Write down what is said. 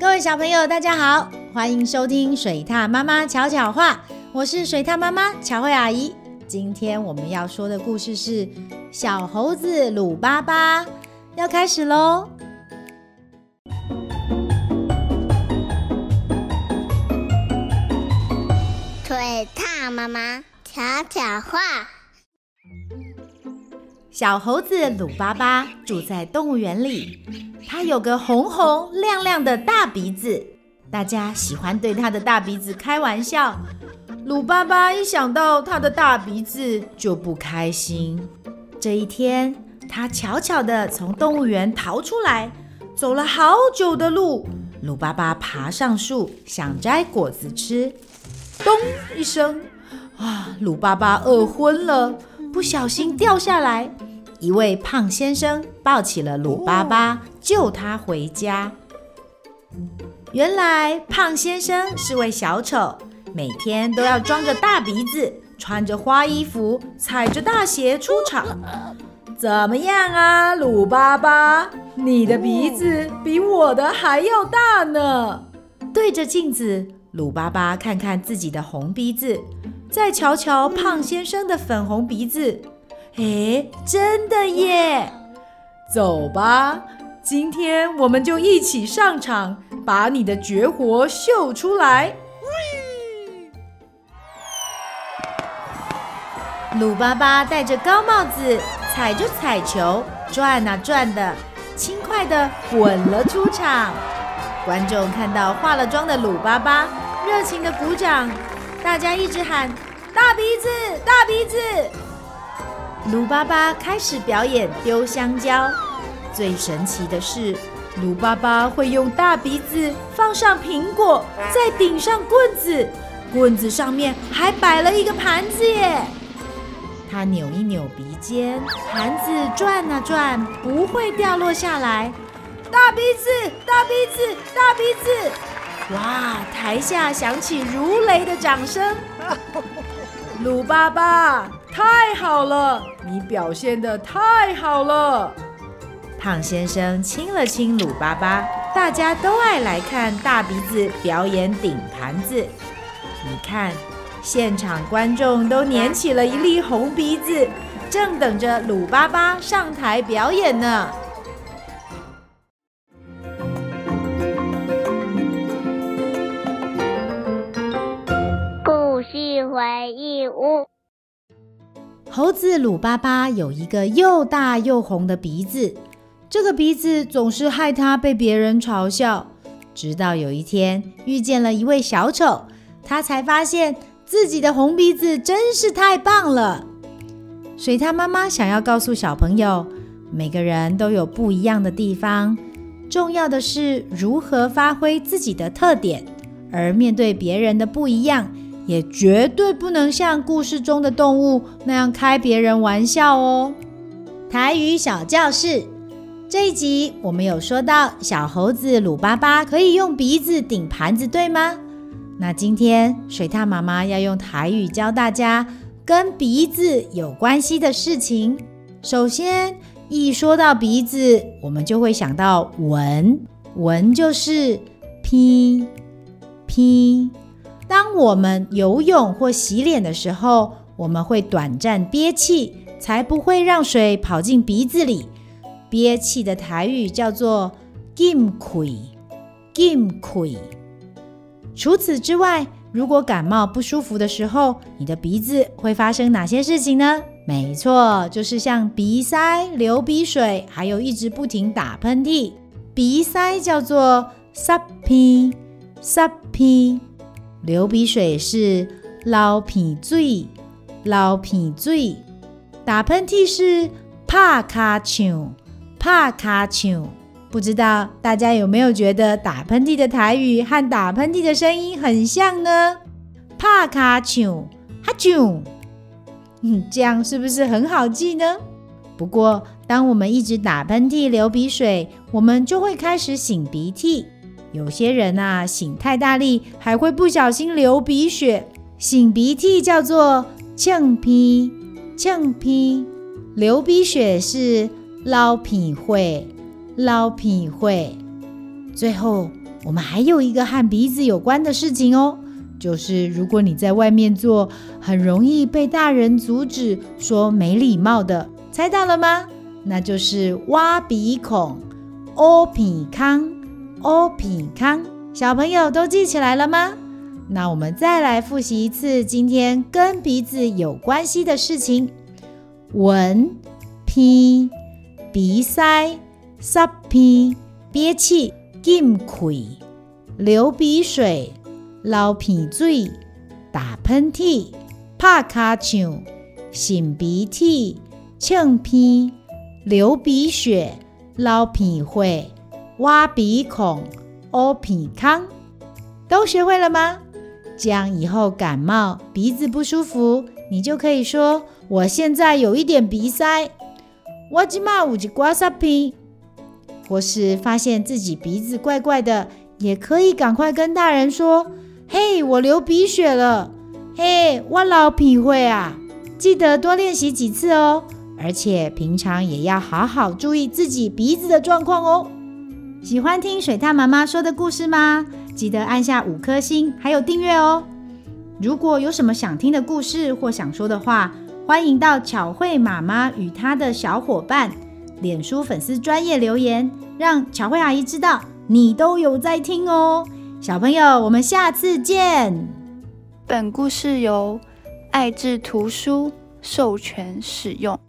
各位小朋友，大家好，欢迎收听水獭妈妈巧巧话，我是水獭妈妈巧慧阿姨。今天我们要说的故事是《小猴子鲁巴巴》，要开始喽。水獭妈妈巧巧话。小猴子鲁巴巴住在动物园里，它有个红红亮亮的大鼻子，大家喜欢对它的大鼻子开玩笑。鲁巴巴一想到它的大鼻子就不开心。这一天，它悄悄地从动物园逃出来，走了好久的路。鲁巴巴爬上树，想摘果子吃。咚一声，啊！鲁巴巴饿昏了，不小心掉下来。一位胖先生抱起了鲁巴巴，救他回家。原来胖先生是位小丑，每天都要装着大鼻子，穿着花衣服，踩着大鞋出场。怎么样啊，鲁巴巴？你的鼻子比我的还要大呢！对着镜子。鲁巴巴看看自己的红鼻子，再瞧瞧胖先生的粉红鼻子，哎，真的耶！走吧，今天我们就一起上场，把你的绝活秀出来。鲁巴巴戴着高帽子，踩着彩球，转啊转的，轻快地滚了出场。观众看到化了妆的鲁巴巴，热情的鼓掌，大家一直喊“大鼻子，大鼻子”。鲁巴巴开始表演丢香蕉，最神奇的是，鲁巴巴会用大鼻子放上苹果，再顶上棍子，棍子上面还摆了一个盘子耶。他扭一扭鼻尖，盘子转啊转，不会掉落下来。大鼻子，大鼻子，大鼻子！哇！台下响起如雷的掌声。鲁巴巴，太好了，你表现得太好了。胖先生亲了亲鲁巴巴，大家都爱来看大鼻子表演顶盘子。你看，现场观众都捻起了一粒红鼻子，正等着鲁巴巴上台表演呢。故事回忆屋。猴子鲁巴巴有一个又大又红的鼻子，这个鼻子总是害他被别人嘲笑。直到有一天遇见了一位小丑，他才发现自己的红鼻子真是太棒了。水獭妈妈想要告诉小朋友，每个人都有不一样的地方，重要的是如何发挥自己的特点，而面对别人的不一样。也绝对不能像故事中的动物那样开别人玩笑哦。台语小教室这一集，我们有说到小猴子鲁巴巴可以用鼻子顶盘子，对吗？那今天水獭妈妈要用台语教大家跟鼻子有关系的事情。首先，一说到鼻子，我们就会想到闻，闻就是呸呸。当我们游泳或洗脸的时候，我们会短暂憋气，才不会让水跑进鼻子里。憋气的台语叫做“禁气”，禁气。除此之外，如果感冒不舒服的时候，你的鼻子会发生哪些事情呢？没错，就是像鼻塞、流鼻水，还有一直不停打喷嚏。鼻塞叫做“撒鼻”，撒鼻。流鼻水是流鼻水，流鼻水；打喷嚏是拍卡啾，拍卡丘。不知道大家有没有觉得打喷嚏的台语和打喷嚏的声音很像呢？拍卡丘，哈啾。嗯，这样是不是很好记呢？不过，当我们一直打喷嚏、流鼻水，我们就会开始擤鼻涕。有些人呐，擤太大力，还会不小心流鼻血。擤鼻涕叫做呛鼻，呛鼻；流鼻血是流鼻血，流鼻血。最后我们还有一个和鼻子有关的事情哦，就是如果你在外面做，很容易被大人阻止，说没礼貌的，猜到了吗？那就是挖鼻孔，乌鼻康，乌鼻康。小朋友都记起来了吗？那我们再来复习一次今天跟鼻子有关系的事情：闻、鼻、鼻塞、塞鼻、憋气、禁气、流鼻水、流鼻水、打喷嚏、拍卡唱、擤鼻涕、呛鼻、流鼻血、流鼻血、挖鼻孔、挖鼻康，都学会了吗？这样以后感冒鼻子不舒服，你就可以说：“我现在有一点鼻塞。”我今嘛有一挂塞鼻，或是发现自己鼻子怪怪的，也可以赶快跟大人说：“嘿，我流鼻血了。”“嘿，我老鼻会啊！”记得多练习几次哦，而且平常也要好好注意自己鼻子的状况哦。喜欢听水獭妈妈说的故事吗？记得按下五颗星，还有订阅哦。如果有什么想听的故事或想说的话，欢迎到巧慧妈妈与她的小伙伴脸书粉丝专业留言，让巧慧阿姨知道你都有在听哦。小朋友，我们下次见。本故事由爱智图书授权使用。